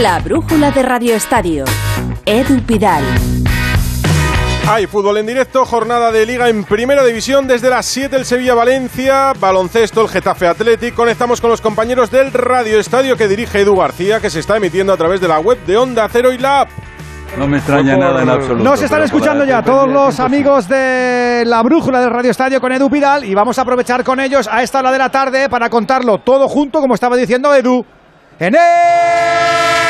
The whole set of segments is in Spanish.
La brújula de Radio Estadio. Edu Pidal. Hay fútbol en directo, jornada de liga en primera división desde las 7 el Sevilla-Valencia, baloncesto el Getafe Athletic. Conectamos con los compañeros del Radio Estadio que dirige Edu García, que se está emitiendo a través de la web de Onda Cero y la app. No me extraña nada en absoluto. Nos están escuchando ya todos los amigos de la brújula del Radio Estadio con Edu Pidal y vamos a aprovechar con ellos a esta hora de la tarde para contarlo todo junto, como estaba diciendo Edu, en el...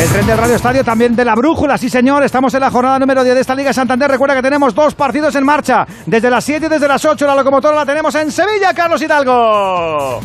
El tren del Radio Estadio también de la brújula, sí señor. Estamos en la jornada número 10 de esta Liga Santander. Recuerda que tenemos dos partidos en marcha. Desde las 7 y desde las 8 la locomotora la tenemos en Sevilla, Carlos Hidalgo.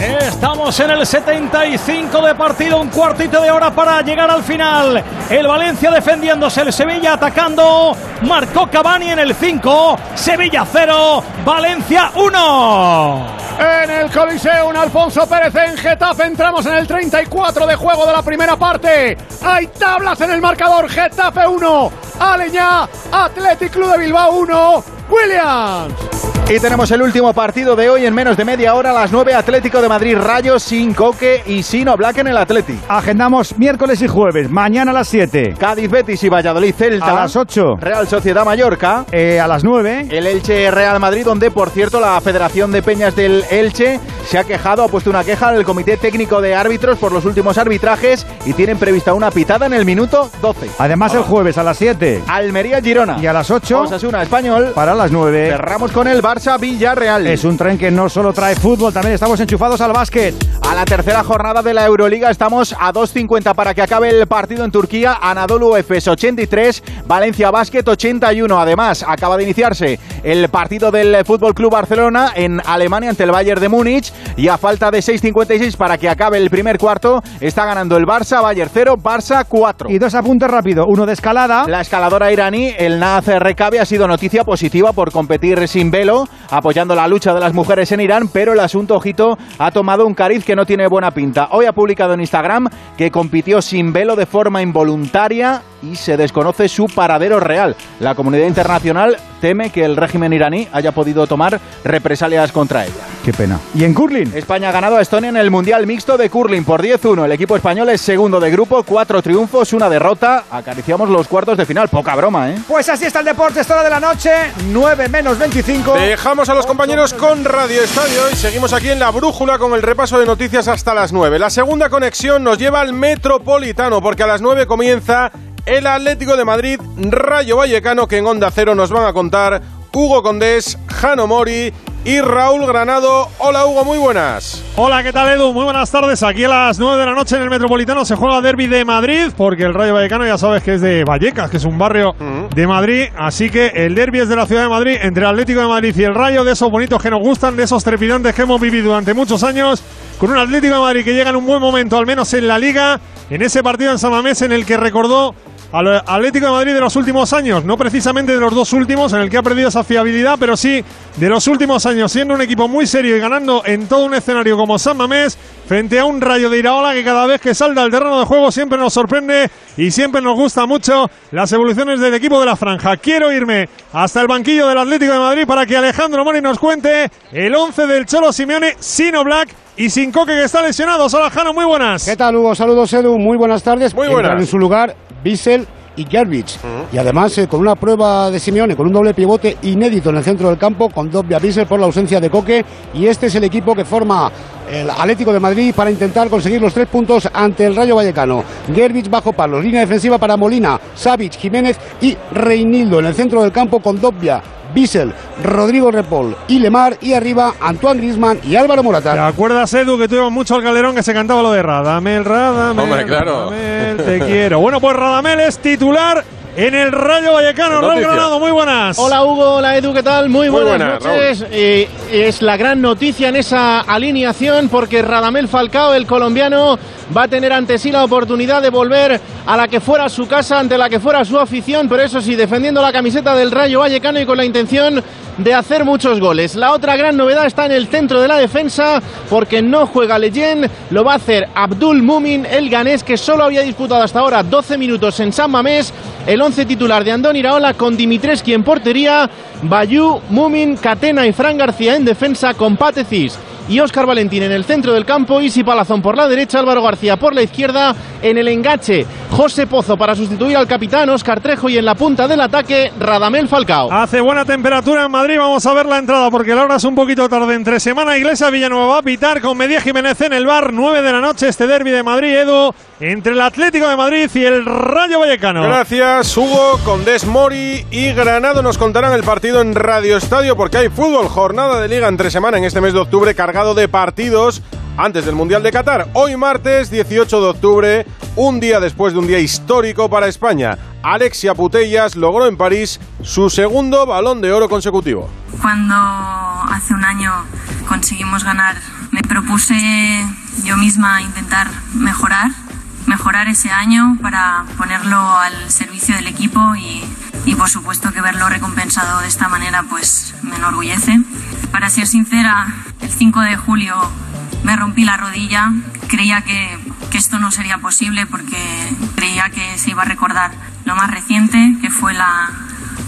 Estamos en el 75 de partido, un cuartito de hora para llegar al final. El Valencia defendiéndose, el Sevilla atacando. Marcó Cavani en el 5, Sevilla 0, Valencia 1. En el Coliseo, un Alfonso Pérez en Getafe. Entramos en el 34 de juego de la primera parte. Hay tablas en el marcador. Getafe 1, Aleñá, Athletic Club de Bilbao 1, Williams. Y tenemos el último partido de hoy en menos de media hora, a las 9, Atlético de Madrid Rayo, sin Coque y sin Oblak en el Atleti. Agendamos miércoles y jueves, mañana a las 7. Cádiz, Betis y Valladolid Celta. A las 8. Real Sociedad Mallorca. Eh, a las 9. El Elche Real Madrid, donde por cierto la Federación de Peñas del Elche se ha quejado, ha puesto una queja al Comité Técnico de Árbitros por los últimos arbitrajes y tienen prevista una pitada en el minuto 12. Además el jueves a las 7. Almería Girona. Y a las 8. Osasuna Español. Para las 9. Cerramos con el Barça Villarreal. Es un tren que no solo trae fútbol, también estamos enchufados al básquet. A la tercera jornada de la Euroliga estamos a 2.50 para que acabe el partido en Turquía. Anadolu Efes 83, Valencia Basket 81. Además, acaba de iniciarse el partido del Fútbol Club Barcelona en Alemania ante el Bayern de Múnich. Y a falta de 6.56 para que acabe el primer cuarto, está ganando el Barça, Bayern 0, Barça 4. Y dos apuntes rápido, uno de escalada. La escaladora iraní, el Naz Rekabi, ha sido noticia positiva por competir sin velo, apoyando la lucha de las mujeres en Irán, pero el asunto, ojito, ha tomado un cariz que no tiene buena pinta. Hoy ha publicado en Instagram que compitió sin velo de forma involuntaria y se desconoce su paradero real. La comunidad internacional teme que el régimen iraní haya podido tomar represalias contra ella. Qué pena. ¿Y en curling? España ha ganado a Estonia en el Mundial Mixto de Curling por 10-1. El equipo español es segundo de grupo, cuatro triunfos, una derrota. Acariciamos los cuartos de final. Poca broma, ¿eh? Pues así está el deporte, esta hora de la noche, 9 menos 25. Dejamos a los compañeros con Radio Estadio y seguimos aquí en la brújula con el repaso de noticias hasta las 9. La segunda conexión nos lleva al Metropolitano porque a las 9 comienza el Atlético de Madrid Rayo Vallecano que en Onda Cero nos van a contar Hugo Condés, Jano Mori y Raúl Granado. Hola Hugo, muy buenas. Hola, ¿qué tal Edu? Muy buenas tardes. Aquí a las 9 de la noche en el Metropolitano se juega Derby de Madrid, porque el Rayo Vallecano ya sabes que es de Vallecas, que es un barrio de Madrid. Así que el Derby es de la ciudad de Madrid, entre el Atlético de Madrid y el Rayo, de esos bonitos que nos gustan, de esos trepidantes que hemos vivido durante muchos años, con un Atlético de Madrid que llega en un buen momento, al menos en la Liga, en ese partido en San Mamés en el que recordó al Atlético de Madrid de los últimos años, no precisamente de los dos últimos en el que ha perdido esa fiabilidad, pero sí de los últimos años, siendo un equipo muy serio y ganando en todo un escenario como San Mamés, frente a un rayo de Iraola que cada vez que salta al terreno de juego siempre nos sorprende y siempre nos gusta mucho las evoluciones del equipo de la franja. Quiero irme hasta el banquillo del Atlético de Madrid para que Alejandro Mori nos cuente el 11 del Cholo Simeone sin Oblak y sin Coque que está lesionado. Hola Jano, muy buenas. ¿Qué tal, Hugo? Saludos, Edu. Muy buenas tardes. Muy Entran buenas. en su lugar Bissell y Gervich. Y además eh, con una prueba de Simeone, con un doble pivote inédito en el centro del campo, con Dobia Bissell por la ausencia de Coque. Y este es el equipo que forma el Atlético de Madrid para intentar conseguir los tres puntos ante el Rayo Vallecano. Gervich bajo palos, línea defensiva para Molina, Savic, Jiménez y Reinildo en el centro del campo con Dobia. Bissell, Rodrigo Repol y Lemar y arriba Antoine Griezmann y Álvaro ¿Te Morata. acuerdas, Edu, que tuvimos mucho al Calderón que se cantaba lo de Radamel, Radamel, Hombre, claro. Radamel, te quiero. Bueno, pues Radamel es titular en el Rayo Vallecano. Raúl. Granado, muy buenas. Hola Hugo, hola Edu, ¿qué tal? Muy, Muy buenas, buenas, noches. Eh, es la gran noticia en esa alineación porque Radamel Falcao, el colombiano, va a tener ante sí la oportunidad de volver a la que fuera su casa, ante la que fuera su afición, pero eso sí, defendiendo la camiseta del Rayo Vallecano y con la intención de hacer muchos goles. La otra gran novedad está en el centro de la defensa porque no juega Leyen, lo va a hacer Abdul Mumin, el ganés que solo había disputado hasta ahora 12 minutos en San Mamés, el 11 titular de Andón Iraola con Dimitreski en portería, Bayú, Mumin, Catena y Fran García en defensa con Patecis y Óscar Valentín en el centro del campo, Isi Palazón por la derecha, Álvaro García por la izquierda, en el enganche José Pozo para sustituir al capitán Óscar Trejo y en la punta del ataque Radamel Falcao. Hace buena temperatura en Madrid, vamos a ver la entrada porque la hora es un poquito tarde. Entre semana Iglesia Villanueva va a pitar con Media Jiménez en el bar, 9 de la noche, este derby de Madrid, Edu, entre el Atlético de Madrid y el Rayo Vallecano. Gracias, Hugo, Condés Mori y Granado nos contarán el partido en Radio Estadio porque hay fútbol, jornada de liga entre semana en este mes de octubre de partidos antes del Mundial de Qatar. Hoy martes 18 de octubre, un día después de un día histórico para España. Alexia Putellas logró en París su segundo balón de oro consecutivo. Cuando hace un año conseguimos ganar, me propuse yo misma intentar mejorar, mejorar ese año para ponerlo al servicio del equipo y, y por supuesto que verlo recompensado de esta manera pues me enorgullece. Para ser sincera, el 5 de julio me rompí la rodilla. Creía que, que, esto no sería posible porque creía que se iba a recordar lo más reciente, que fue la,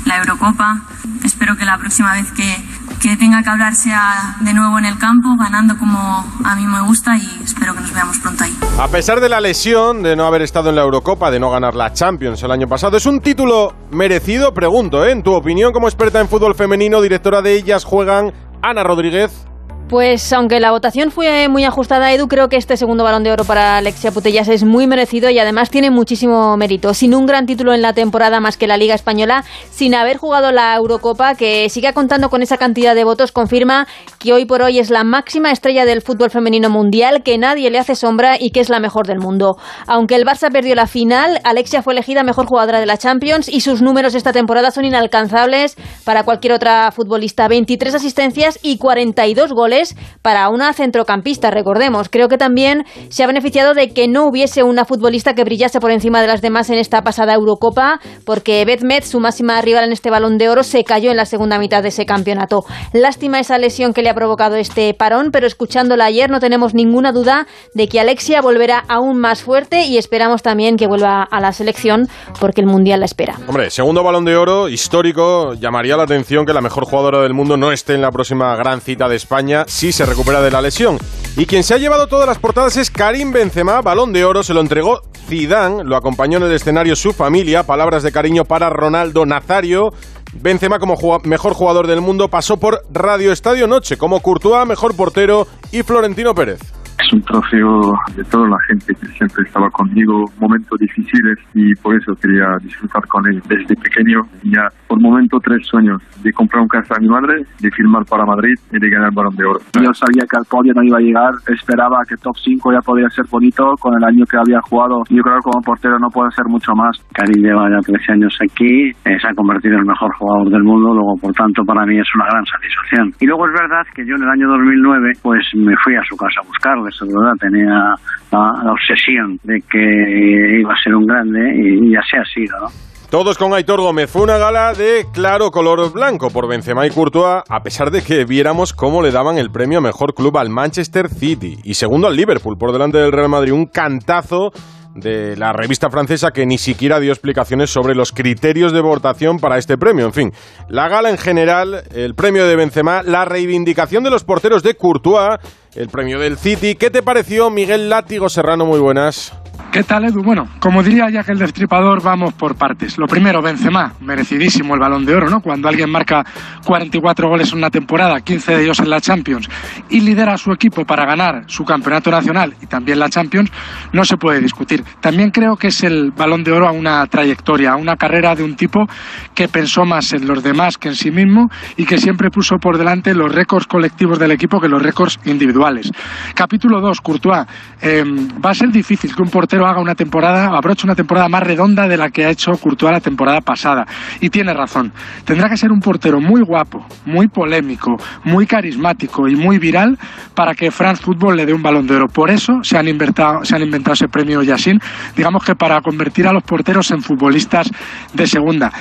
la Eurocopa. Espero que la próxima vez que, que tenga que hablar sea de nuevo en el campo, ganando como a mí me gusta y espero que nos veamos pronto ahí. A pesar de la lesión, de no haber estado en la Eurocopa, de no ganar la Champions el año pasado, ¿es un título merecido? Pregunto, ¿eh? En tu opinión como experta en fútbol femenino, directora de Ellas Juegan, Ana Rodríguez. Pues aunque la votación fue muy ajustada, Edu, creo que este segundo balón de oro para Alexia Putellas es muy merecido y además tiene muchísimo mérito. Sin un gran título en la temporada más que la Liga Española, sin haber jugado la Eurocopa, que siga contando con esa cantidad de votos, confirma que hoy por hoy es la máxima estrella del fútbol femenino mundial, que nadie le hace sombra y que es la mejor del mundo. Aunque el Barça perdió la final, Alexia fue elegida mejor jugadora de la Champions y sus números esta temporada son inalcanzables para cualquier otra futbolista. 23 asistencias y 42 goles para una centrocampista, recordemos. Creo que también se ha beneficiado de que no hubiese una futbolista que brillase por encima de las demás en esta pasada Eurocopa, porque Beth Metz, su máxima rival en este balón de oro, se cayó en la segunda mitad de ese campeonato. Lástima esa lesión que le ha provocado este parón, pero escuchándola ayer no tenemos ninguna duda de que Alexia volverá aún más fuerte y esperamos también que vuelva a la selección porque el Mundial la espera. Hombre, segundo balón de oro histórico, llamaría la atención que la mejor jugadora del mundo no esté en la próxima gran cita de España si se recupera de la lesión. Y quien se ha llevado todas las portadas es Karim Benzema, balón de oro, se lo entregó Zidane, lo acompañó en el escenario su familia, palabras de cariño para Ronaldo Nazario. Benzema como mejor jugador del mundo pasó por Radio Estadio Noche, como Courtois, mejor portero, y Florentino Pérez es un trofeo de toda la gente que siempre estaba conmigo, momentos difíciles y por eso quería disfrutar con él desde pequeño. Ya por momento tres sueños, de comprar un casa a mi madre, de firmar para Madrid y de ganar el Balón de Oro. Yo sabía que al podio no iba a llegar, esperaba que top 5 ya podía ser bonito con el año que había jugado. Yo creo que como portero no puede ser mucho más. Karim lleva ya 13 años aquí, eh, se ha convertido en el mejor jugador del mundo, luego por tanto para mí es una gran satisfacción. Y luego es verdad que yo en el año 2009 pues me fui a su casa a buscarle ¿verdad? tenía la, la, obsesión de que iba a ser un grande y, y así ha sido, ¿no? Todos con Aitor Gómez. Fue una gala de claro color blanco por Benzema y Courtois, a pesar de que viéramos cómo le daban el premio a mejor club al Manchester City y segundo al Liverpool por delante del Real Madrid. Un cantazo de la revista francesa que ni siquiera dio explicaciones sobre los criterios de votación para este premio. En fin, la gala en general, el premio de Benzema, la reivindicación de los porteros de Courtois, el premio del City. ¿Qué te pareció, Miguel Látigo Serrano? Muy buenas. ¿Qué tal, Edu? Bueno, como diría ya que el destripador, vamos por partes. Lo primero, Benzema, merecidísimo el balón de oro, ¿no? Cuando alguien marca 44 goles en una temporada, 15 de ellos en la Champions, y lidera a su equipo para ganar su campeonato nacional y también la Champions, no se puede discutir. También creo que es el balón de oro a una trayectoria, a una carrera de un tipo que pensó más en los demás que en sí mismo y que siempre puso por delante los récords colectivos del equipo que los récords individuales. Capítulo 2, Courtois. Eh, va a ser difícil que un portero haga una temporada, abroche una temporada más redonda de la que ha hecho Courtois la temporada pasada. Y tiene razón. Tendrá que ser un portero muy guapo, muy polémico, muy carismático y muy viral para que France Football le dé un balón de oro. Por eso se han inventado, se han inventado ese premio Yassin, digamos que para convertir a los porteros en futbolistas de segunda.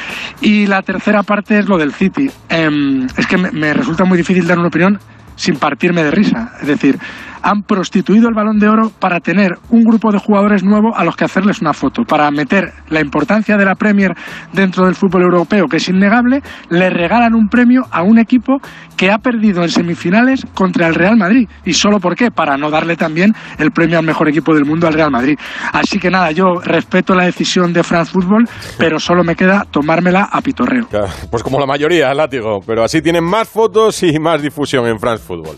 Y la tercera parte es lo del City. Em, es que me resulta muy difícil dar una opinión sin partirme de risa. Es decir, han prostituido el balón de oro para tener un grupo de jugadores nuevo a los que hacerles una foto, para meter la importancia de la Premier dentro del fútbol europeo, que es innegable, le regalan un premio a un equipo que ha perdido en semifinales contra el Real Madrid. ¿Y solo por qué? Para no darle también el premio al mejor equipo del mundo al Real Madrid. Así que nada, yo respeto la decisión de France Football, pero solo me queda tomármela a pitorreo. Pues como la mayoría, látigo, pero así tienen más fotos y más difusión en France Football.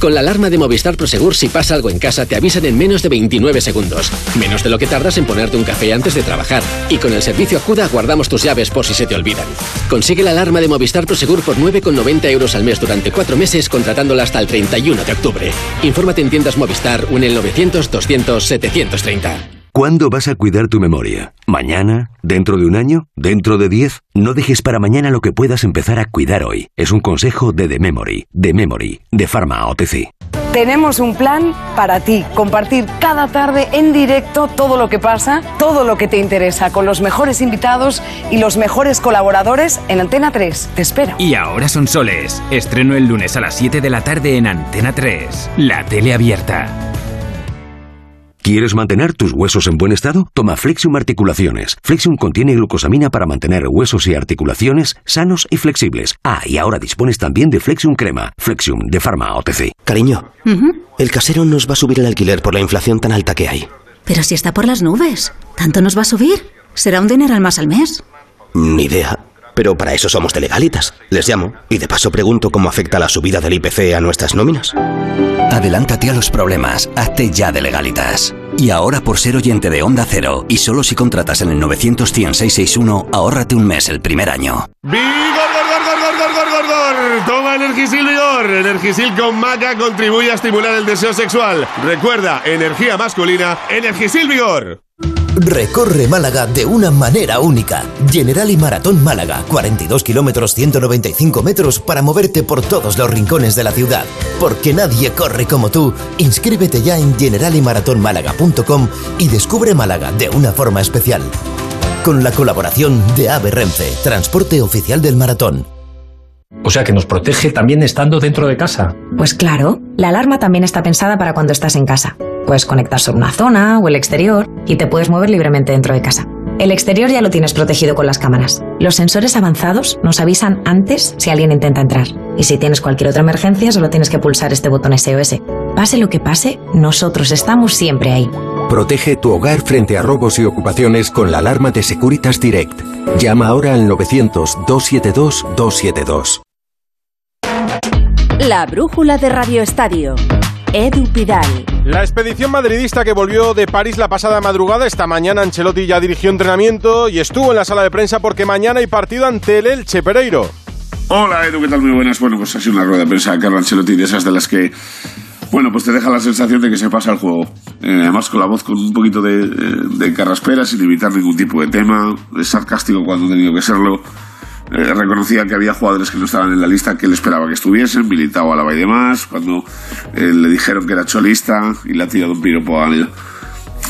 Con la alarma de Movistar Prosegur, si pasa algo en casa, te avisan en menos de 29 segundos. Menos de lo que tardas en ponerte un café antes de trabajar. Y con el servicio Acuda guardamos tus llaves por si se te olvidan. Consigue la alarma de Movistar Prosegur por 9,90 euros al mes durante cuatro meses, contratándola hasta el 31 de octubre. Infórmate en tiendas Movistar o en el 900 200 730. ¿Cuándo vas a cuidar tu memoria? ¿Mañana? ¿Dentro de un año? ¿Dentro de diez? No dejes para mañana lo que puedas empezar a cuidar hoy. Es un consejo de The Memory, The Memory, de Pharma OTC. Tenemos un plan para ti, compartir cada tarde en directo todo lo que pasa, todo lo que te interesa, con los mejores invitados y los mejores colaboradores en Antena 3. Te espero. Y ahora son soles. Estreno el lunes a las 7 de la tarde en Antena 3. La tele abierta. ¿Quieres mantener tus huesos en buen estado? Toma Flexium Articulaciones. Flexium contiene glucosamina para mantener huesos y articulaciones sanos y flexibles. Ah, y ahora dispones también de Flexium Crema. Flexium de Pharma OTC. Cariño, el casero nos va a subir el alquiler por la inflación tan alta que hay. Pero si está por las nubes, ¿tanto nos va a subir? Será un dineral más al mes. Ni idea. Pero para eso somos de legalitas. Les llamo y de paso pregunto cómo afecta la subida del IPC a nuestras nóminas. Adelántate a los problemas. Hazte ya de legalitas. Y ahora por ser oyente de Onda Cero y solo si contratas en el 900 661 ahórrate un mes el primer año. ¡Vigor, gor, gor, gor, gor, gor, gor! Toma Energisil Vigor. Energisil con maca contribuye a estimular el deseo sexual. Recuerda, energía masculina, Energisil Vigor. Recorre Málaga de una manera única. General y Maratón Málaga, 42 kilómetros 195 metros para moverte por todos los rincones de la ciudad. Porque nadie corre como tú. Inscríbete ya en generalymaratonmálaga.com y descubre Málaga de una forma especial. Con la colaboración de AVE Renfe, transporte oficial del maratón. O sea que nos protege también estando dentro de casa. Pues claro, la alarma también está pensada para cuando estás en casa. Puedes conectar sobre una zona o el exterior y te puedes mover libremente dentro de casa. El exterior ya lo tienes protegido con las cámaras. Los sensores avanzados nos avisan antes si alguien intenta entrar. Y si tienes cualquier otra emergencia, solo tienes que pulsar este botón SOS. Pase lo que pase, nosotros estamos siempre ahí. Protege tu hogar frente a robos y ocupaciones con la alarma de Securitas Direct. Llama ahora al 900-272-272. La brújula de Radio Estadio. Edu Pidal. La expedición madridista que volvió de París la pasada madrugada, esta mañana Ancelotti ya dirigió entrenamiento y estuvo en la sala de prensa porque mañana hay partido ante el Elche Pereiro. Hola Edu, ¿qué tal? Muy buenas. Bueno, pues ha sido una rueda de prensa de Carlo Ancelotti de esas de las que, bueno, pues te deja la sensación de que se pasa el juego. Eh, además con la voz con un poquito de, de carraspera, sin evitar ningún tipo de tema, es sarcástico cuando ha tenido que serlo. Eh, reconocía que había jugadores que no estaban en la lista que él esperaba que estuviesen, Militao, Alaba y demás, cuando eh, le dijeron que era cholista y le ha tirado un piropo al,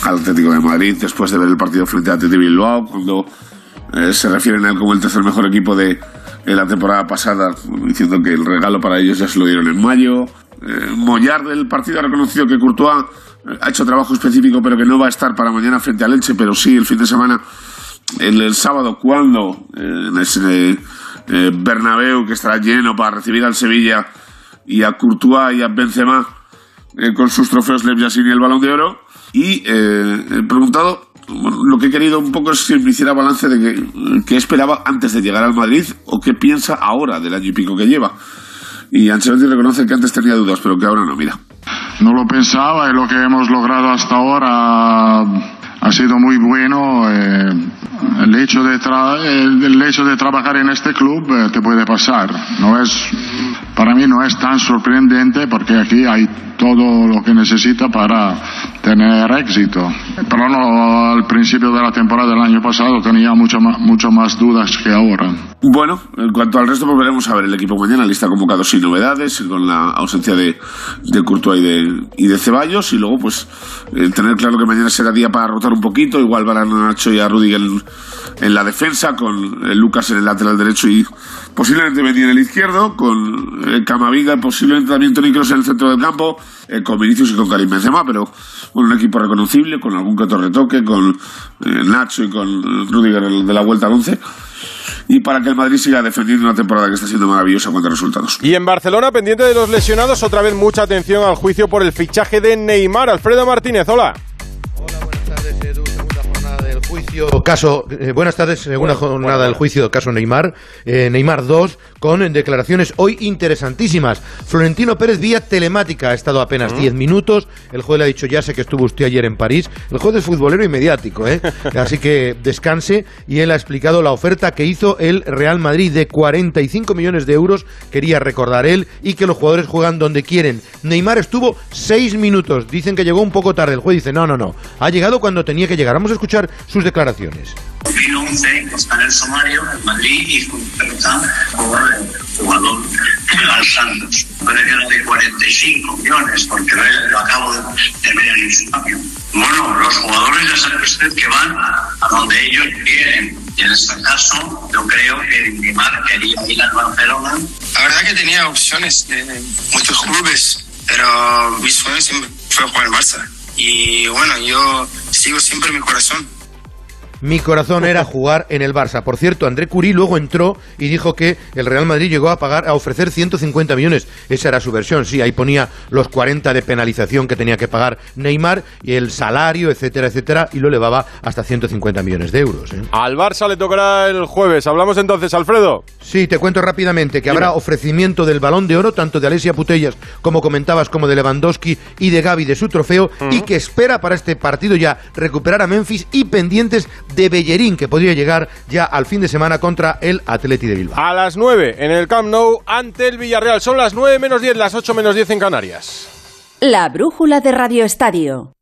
Atlético de Madrid después de ver el partido frente a Atleti Bilbao, cuando eh, se refieren a él como el tercer mejor equipo de, la temporada pasada, diciendo que el regalo para ellos ya se lo dieron en mayo. Mollar del partido ha reconocido que Courtois ha hecho trabajo específico, pero que no va a estar para mañana frente al Elche, pero sí el fin de semana el, el sábado cuando eh, en ese eh, Bernabéu que estará lleno para recibir al Sevilla y a Courtois y a Benzema eh, con sus trofeos Lev Yassin y el Balón de Oro y he preguntado lo que he querido un poco es que me hiciera balance de que, qué esperaba antes de llegar al Madrid o qué piensa ahora del año y pico que lleva. Y Ancelotti reconoce que antes tenía dudas, pero que ahora no, mira. No lo pensaba y lo que hemos logrado hasta ahora ha sido muy bueno. Eh, el, hecho de el, hecho de trabajar en este club eh, te puede pasar. No es, para mí no es tan sorprendente porque aquí hay todo lo que necesita para tener éxito. Pero no, al principio de la temporada del año pasado tenía mucho más, dudas que ahora. Bueno, en cuanto al resto, volveremos a ver el equipo mañana, lista convocado sin novedades, con la ausencia de, de Courtois y de, y de Ceballos, y luego, pues, tener claro que mañana será día para rotar un poquito, igual van a Nacho y a Rudiger en, la defensa, con Lucas en el lateral derecho y posiblemente venir en el izquierdo, con Camavinga, posiblemente también Toni Kroos en el centro del campo, eh, con Vinicius y con Karim Benzema, pero con un equipo reconocible, con algún que otro retoque, con eh, Nacho y con Rudiger de la vuelta al 11 y para que el Madrid siga defendiendo una temporada que está siendo maravillosa cuanto a resultados. Y en Barcelona, pendiente de los lesionados, otra vez mucha atención al juicio por el fichaje de Neymar. Alfredo Martínez. Hola, juicio. Caso, eh, buenas tardes, segunda jornada del juicio caso Neymar. Eh, Neymar 2, con declaraciones hoy interesantísimas. Florentino Pérez vía telemática ha estado apenas 10 minutos. El juez le ha dicho, ya sé que estuvo usted ayer en París. El juez es futbolero y mediático, ¿eh? Así que descanse. Y él ha explicado la oferta que hizo el Real Madrid de 45 millones de euros, quería recordar él, y que los jugadores juegan donde quieren. Neymar estuvo 6 minutos. Dicen que llegó un poco tarde. El juez dice, no, no, no. Ha llegado cuando tenía que llegar. Vamos a escuchar sus declaraciones. 2011 está en el sumario en Madrid y con el jugador al Santos. Parece que no de 45 millones porque lo acabo de, ver en el sumario. Bueno, los jugadores ya sabe usted que van a donde ellos quieren. Y en este caso, yo creo que Neymar quería ir al Barcelona. La verdad que tenía opciones de muchos clubes, pero mi sueño siempre fue jugar al Barça. Y bueno, yo sigo siempre mi corazón mi corazón era jugar en el Barça. Por cierto, André Curí luego entró y dijo que el Real Madrid llegó a pagar, a ofrecer 150 millones. Esa era su versión, sí, ahí ponía los 40 de penalización que tenía que pagar Neymar y el salario, etcétera, etcétera, y lo elevaba hasta 150 millones de euros. ¿eh? Al Barça le tocará el jueves. Hablamos entonces, Alfredo. Sí, te cuento rápidamente que habrá ofrecimiento del balón de oro, tanto de Alesia Putellas, como comentabas, como de Lewandowski y de Gaby de su trofeo, y que espera para este partido ya recuperar a Memphis y pendientes de Bellerín, que podría llegar ya al fin de semana contra el Atleti de Bilbao. A las 9 en el Camp Nou ante el Villarreal. Son las 9 menos 10, las 8 menos 10 en Canarias. La brújula de Radio Estadio.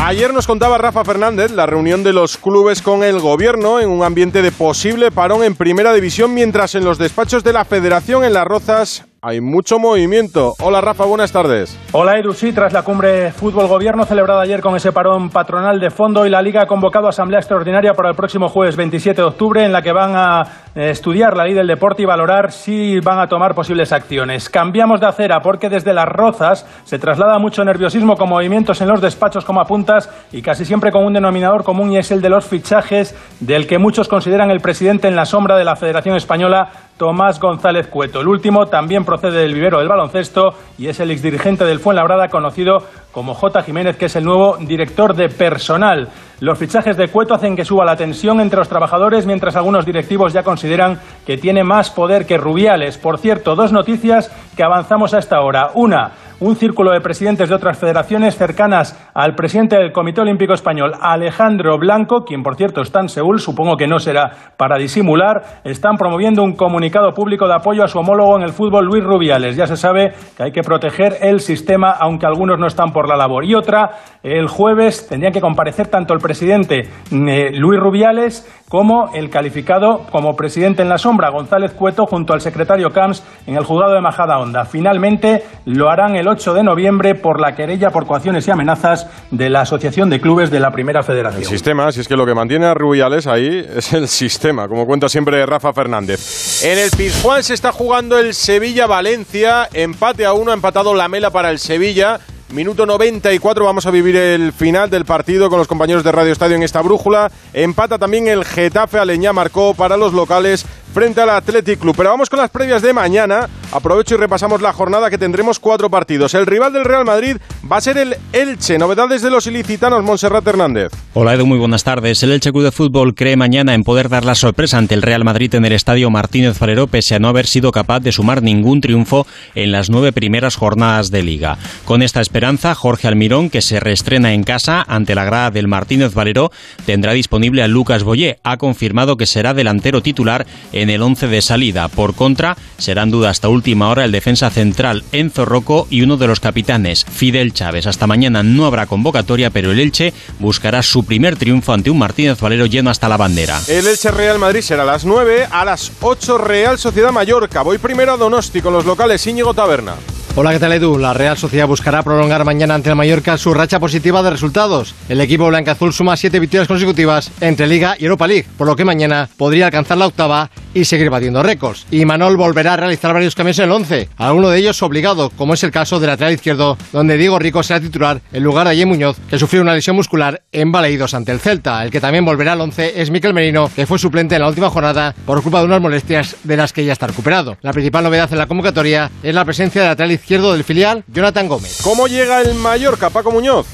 Ayer nos contaba Rafa Fernández la reunión de los clubes con el gobierno en un ambiente de posible parón en primera división, mientras en los despachos de la Federación en Las Rozas hay mucho movimiento. Hola Rafa, buenas tardes. Hola Edu, sí, tras la cumbre Fútbol Gobierno celebrada ayer con ese parón patronal de fondo y la Liga ha convocado asamblea extraordinaria para el próximo jueves 27 de octubre en la que van a eh, estudiar la ley del deporte y valorar si van a tomar posibles acciones. Cambiamos de acera porque desde las rozas se traslada mucho nerviosismo con movimientos en los despachos como apuntas y casi siempre con un denominador común y es el de los fichajes del que muchos consideran el presidente en la sombra de la Federación Española Tomás González Cueto. El último también procede del vivero del baloncesto y es el exdirigente del Fuenlabrada conocido como J. Jiménez, que es el nuevo director de personal. Los fichajes de Cueto hacen que suba la tensión entre los trabajadores, mientras algunos directivos ya consideran que tiene más poder que Rubiales. Por cierto, dos noticias que avanzamos a esta hora. Una, un círculo de presidentes de otras federaciones cercanas al presidente del Comité Olímpico Español, Alejandro Blanco, quien por cierto está en Seúl, supongo que no será para disimular, están promoviendo un comunicado público de apoyo a su homólogo en el fútbol, Luis Rubiales. Ya se sabe que hay que proteger el sistema, aunque algunos no están por la labor. Y otra, el jueves tendrían que comparecer tanto el presidente eh, Luis Rubiales como el calificado como presidente en la sombra, González Cueto, junto al secretario Camps en el juzgado de Majada Honda. Finalmente lo harán el 8 de noviembre por la querella por coacciones y amenazas de la Asociación de Clubes de la Primera Federación. El sistema, si es que lo que mantiene a Rubiales ahí es el sistema, como cuenta siempre Rafa Fernández. En el Pizjuán se está jugando el Sevilla-Valencia, empate a uno, ha empatado la mela para el Sevilla. Minuto 94, vamos a vivir el final del partido con los compañeros de Radio Estadio en esta brújula. Empata también el Getafe, Aleñá marcó para los locales frente al Athletic Club. Pero vamos con las previas de mañana aprovecho y repasamos la jornada que tendremos cuatro partidos. El rival del Real Madrid va a ser el Elche. Novedades de los ilicitanos, Monserrat Hernández. Hola Edu, muy buenas tardes. El Elche Club de Fútbol cree mañana en poder dar la sorpresa ante el Real Madrid en el estadio Martínez Valero, pese a no haber sido capaz de sumar ningún triunfo en las nueve primeras jornadas de liga. Con esta esperanza, Jorge Almirón, que se reestrena en casa ante la grada del Martínez Valero, tendrá disponible a Lucas Boyé. Ha confirmado que será delantero titular el once de salida. Por contra, serán duda hasta última hora el defensa central Enzo Rocco y uno de los capitanes, Fidel Chávez. Hasta mañana no habrá convocatoria, pero el Elche buscará su primer triunfo ante un Martínez Valero lleno hasta la bandera. El Elche Real Madrid será a las 9, a las 8 Real Sociedad Mallorca. Voy primero a Donosti con los locales Íñigo Taberna. Hola, ¿qué tal Edu? La Real Sociedad buscará prolongar mañana ante el Mallorca su racha positiva de resultados. El equipo blanca-azul suma siete victorias consecutivas entre Liga y Europa League, por lo que mañana podría alcanzar la octava y seguir batiendo récords. Y Manol volverá a realizar varios cambios en el 11, alguno de ellos obligado, como es el caso del lateral izquierdo, donde Diego Rico será titular en lugar de Ayer Muñoz, que sufrió una lesión muscular en Baleidos ante el Celta. El que también volverá al 11 es Miquel Merino, que fue suplente en la última jornada por culpa de unas molestias de las que ya está recuperado. La principal novedad en la convocatoria es la presencia del lateral izquierdo del filial, Jonathan Gómez. ¿Cómo llega el Mallorca, Paco Muñoz?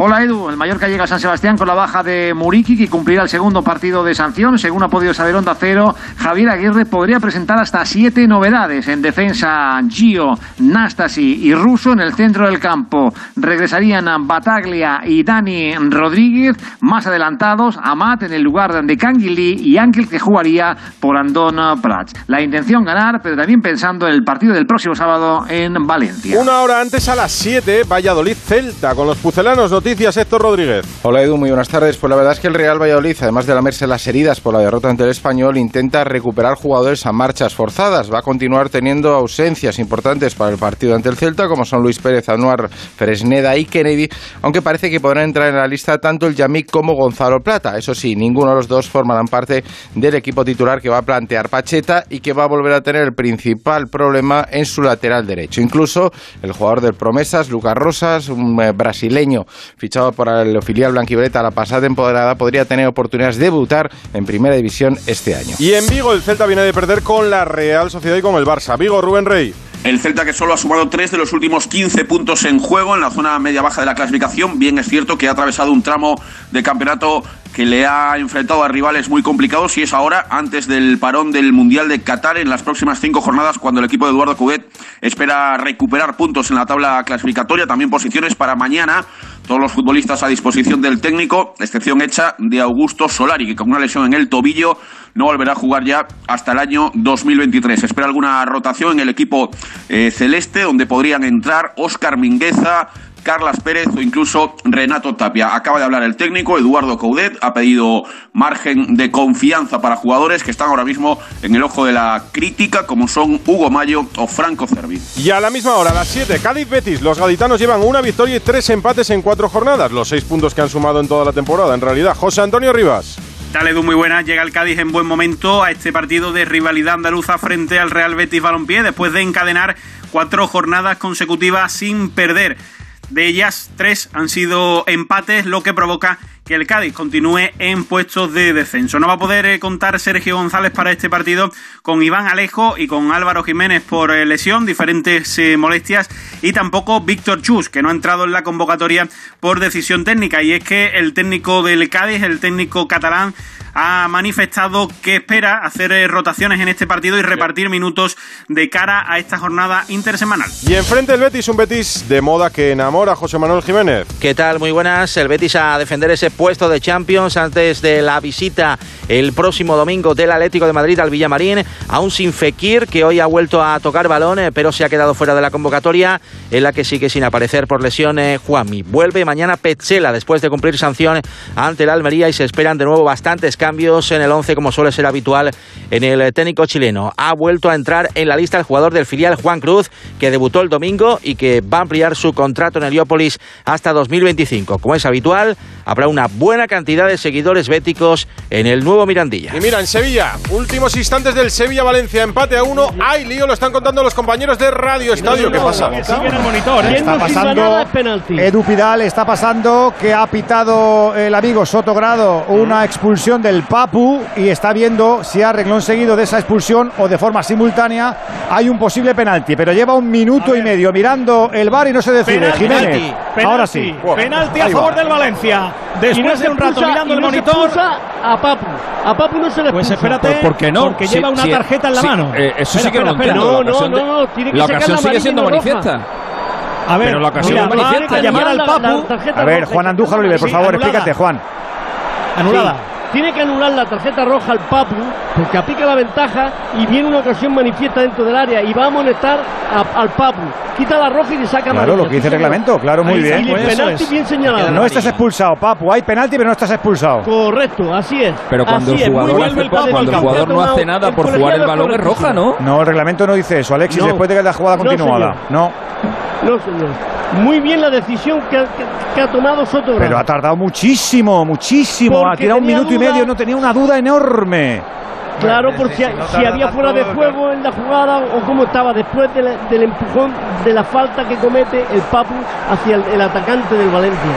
Hola Edu, el Mallorca llega a San Sebastián con la baja de Muriqui que cumplirá el segundo partido de sanción. Según ha podido saber Onda Cero, Javier Aguirre podría presentar hasta siete novedades. En defensa, Gio, Nastasi y Russo. En el centro del campo regresarían Bataglia y Dani Rodríguez. Más adelantados, Amat en el lugar de Canguilí y Ángel que jugaría por Andón Prats. La intención ganar, pero también pensando en el partido del próximo sábado en Valencia. Una hora antes a las 7, Valladolid Celta con los pucelanos. Noticias, Héctor Rodríguez. Hola Edu, muy buenas tardes. Pues la verdad es que el Real Valladolid, además de lamerse las heridas por la derrota ante el Español, intenta recuperar jugadores a marchas forzadas. Va a continuar teniendo ausencias importantes para el partido ante el Celta, como son Luis Pérez, Anuar, Fresneda y Kennedy, aunque parece que podrán entrar en la lista tanto el Yamik como Gonzalo Plata. Eso sí, ninguno de los dos formarán parte del equipo titular que va a plantear Pacheta y que va a volver a tener el principal problema en su lateral derecho. Incluso el jugador del Promesas, Lucas Rosas, un eh, brasileño fichado por el filial blanquibreta la pasada temporada, podría tener oportunidades de debutar en primera división este año. Y en Vigo el Celta viene de perder con la Real Sociedad y con el Barça. Vigo, Rubén Rey. El Celta que solo ha sumado tres de los últimos 15 puntos en juego en la zona media-baja de la clasificación. Bien es cierto que ha atravesado un tramo de campeonato que le ha enfrentado a rivales muy complicados y es ahora, antes del parón del Mundial de Qatar, en las próximas cinco jornadas, cuando el equipo de Eduardo Coudet espera recuperar puntos en la tabla clasificatoria, también posiciones para mañana. Todos los futbolistas a disposición del técnico, excepción hecha de Augusto Solari, que con una lesión en el tobillo no volverá a jugar ya hasta el año 2023. Espera alguna rotación en el equipo eh, celeste, donde podrían entrar Óscar Mingueza, Carlas Pérez o incluso Renato Tapia. Acaba de hablar el técnico, Eduardo Coudet, ha pedido margen de confianza para jugadores que están ahora mismo en el ojo de la crítica, como son Hugo Mayo o Franco Cervi. Y a la misma hora, a las 7, Cádiz Betis. Los gaditanos llevan una victoria y tres empates en cuatro jornadas, los seis puntos que han sumado en toda la temporada, en realidad. José Antonio Rivas. Dale, Edu, muy buena. Llega el Cádiz en buen momento a este partido de rivalidad andaluza frente al Real Betis Balompié, después de encadenar cuatro jornadas consecutivas sin perder. De ellas, tres han sido empates, lo que provoca que el Cádiz continúe en puestos de descenso. No va a poder eh, contar Sergio González para este partido con Iván Alejo y con Álvaro Jiménez por eh, lesión, diferentes eh, molestias, y tampoco Víctor Chus, que no ha entrado en la convocatoria por decisión técnica. Y es que el técnico del Cádiz, el técnico catalán, ha manifestado que espera hacer rotaciones en este partido y repartir minutos de cara a esta jornada intersemanal. Y enfrente el Betis, un Betis de moda que enamora a José Manuel Jiménez. ¿Qué tal? Muy buenas. El Betis a defender ese puesto de Champions antes de la visita el próximo domingo del Atlético de Madrid al Villamarín, aún sin Fekir, que hoy ha vuelto a tocar balón, eh, pero se ha quedado fuera de la convocatoria, en la que sigue sin aparecer por lesión eh, Juanmi. Vuelve mañana Petzela después de cumplir sanción ante la Almería y se esperan de nuevo bastantes cambios en el 11 como suele ser habitual en el técnico chileno. Ha vuelto a entrar en la lista el jugador del filial Juan Cruz, que debutó el domingo y que va a ampliar su contrato en Heliópolis hasta 2025. Como es habitual, habrá una buena cantidad de seguidores béticos en el nuevo Mirandilla. Y mira, en Sevilla, últimos instantes del Sevilla-Valencia, empate a uno. Hay lío, lo están contando los compañeros de Radio Estadio. ¿Qué pasa? Está pasando Edu Pidal, está pasando que ha pitado el amigo Sotogrado una expulsión de del Papu y está viendo si a reglón seguido de esa expulsión o de forma simultánea hay un posible penalti. Pero lleva un minuto y medio mirando el bar y no se decide. Penalti, Jiménez, penalti, ahora sí. Penalti a favor del Valencia. Después un rato mirando el monitor. a Papu. A Papu no se le Pues espérate, ¿Por qué no? porque Sí, lleva una sí, tarjeta en la sí, mano. eh, eso sí Espera, que no espera, entiendo. No, La no, no, tiene que la ocasión la sigue siendo manifiesta. A ver, Pero la ocasión mira, a llamar al Papu. A ver. Juan Andújar Oliver, por favor, explícate, Juan. Anulada. Tiene que anular la tarjeta roja al Papu porque aplica la ventaja y viene una ocasión manifiesta dentro del área y va a amonestar a- al Papu. Quita la roja y le saca Claro, amarilla. lo que dice el reglamento, claro, muy Ahí bien. sí, Pues penalti es. bien señalado. No estás expulsado, Papu. Hay penalti, pero no estás expulsado. Correcto, así es. Pero cuando Así el jugador, hace el cuando el jugador no hace nada por jugar el balón es roja, ¿no? No, el reglamento no dice eso, Alexis, No. después de que la jugada No, continuada. señor. No, No, señor. Muy bien la decisión que, que- que ha tomado Soto pero ha tardado muchísimo, muchísimo. Porque ha tirado un minuto y medio, no tenía una duda enorme. Claro, por si, si había fuera de juego en la jugada o cómo estaba después de la- del empujón de la falta que comete el Papu hacia el, el atacante del Valencia.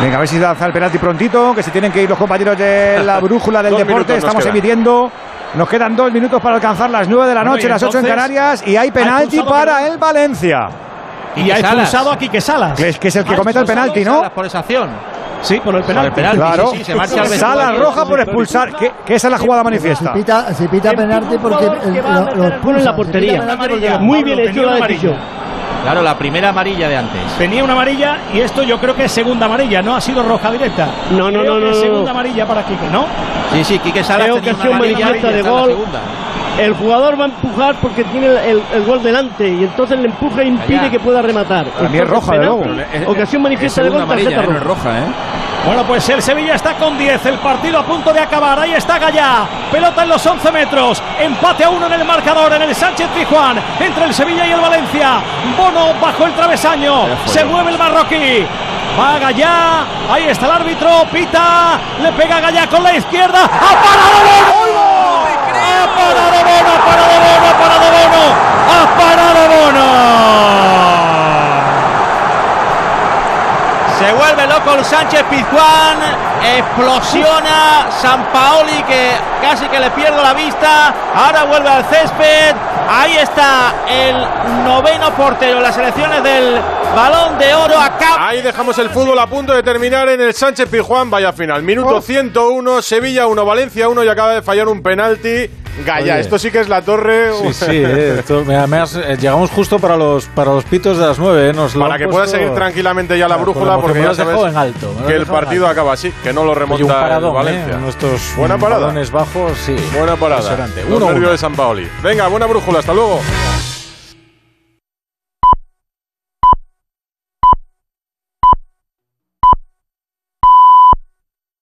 Venga, a ver si lanza el penalti prontito, que se tienen que ir los compañeros de la brújula del deporte. Estamos emitiendo. Nos quedan dos minutos para alcanzar las nueve de la noche, las ocho en Canarias, y hay penalti para el Valencia. Y ha expulsado a Quique Salas. Que es, que es el que comete el penalti, ¿no? Salas por esa acción. Sí, por el penalti. Claro, sí, sí, se marcha al sala roja por expulsar, que, que esa es la jugada manifiesta. Si pita, si pita penalti porque el- que lo- gol en la expulsa. Portería. Muy bien hecho tenía la una decisión. Claro, la primera amarilla de antes. Tenía una amarilla y esto yo creo que es segunda amarilla, no ha sido roja directa. No, no, Creo no, que no, segunda amarilla para Quique, ¿no? Sí, sí, Quique Salas Es tenía una ocasión amarilla de gol. segunda. El jugador va a empujar porque tiene el, el- el gol delante y entonces le empuja e impide Allá. que pueda rematar. Para mí es roja, de luego. Ocasión es manifiesta de gol, tarjeta eh, no roja. es roja, ¿eh? Bueno, pues el Sevilla está con 10, el partido a punto de acabar. Ahí está Gallá, pelota en los 11 metros, empate a uno en el marcador en el Sánchez Pijuán, entre el Sevilla y el Valencia. Bono bajo el travesaño, se mueve el marroquí. Va Gallá, ahí está el árbitro, pita, le pega Gallá con la izquierda. ¡Ha parado Bono! ¡Ha parado Bono! ¡Ha parado Bono! ¡Ha parado Bono! ¡Ha parado Bono! Se vuelve loco el Sánchez Pizjuán, explosiona San Paoli que casi que le pierde la vista, ahora vuelve al césped, ahí está el noveno portero en las selecciones del balón de oro, acaba Ahí dejamos el fútbol a punto de terminar en el Sánchez Pizjuán. Vaya final. Minuto 101, Sevilla 1, Valencia 1 y acaba de fallar un penalti. Gaya, Oye. esto sí que es la torre. Sí, sí, eh, esto- me- me has- eh, llegamos justo para los para los pitos de las nueve. eh, nos lo Para que pueda seguir tranquilamente ya la brújula, porque ya sabes en alto, que el partido alto. acaba así, que no lo Oye, un remonta el paradón, Valencia. eh, nuestros Buena parada. balones bajos, sí. Buena parada. Uno. de San Paoli. Venga, buena brújula, hasta luego.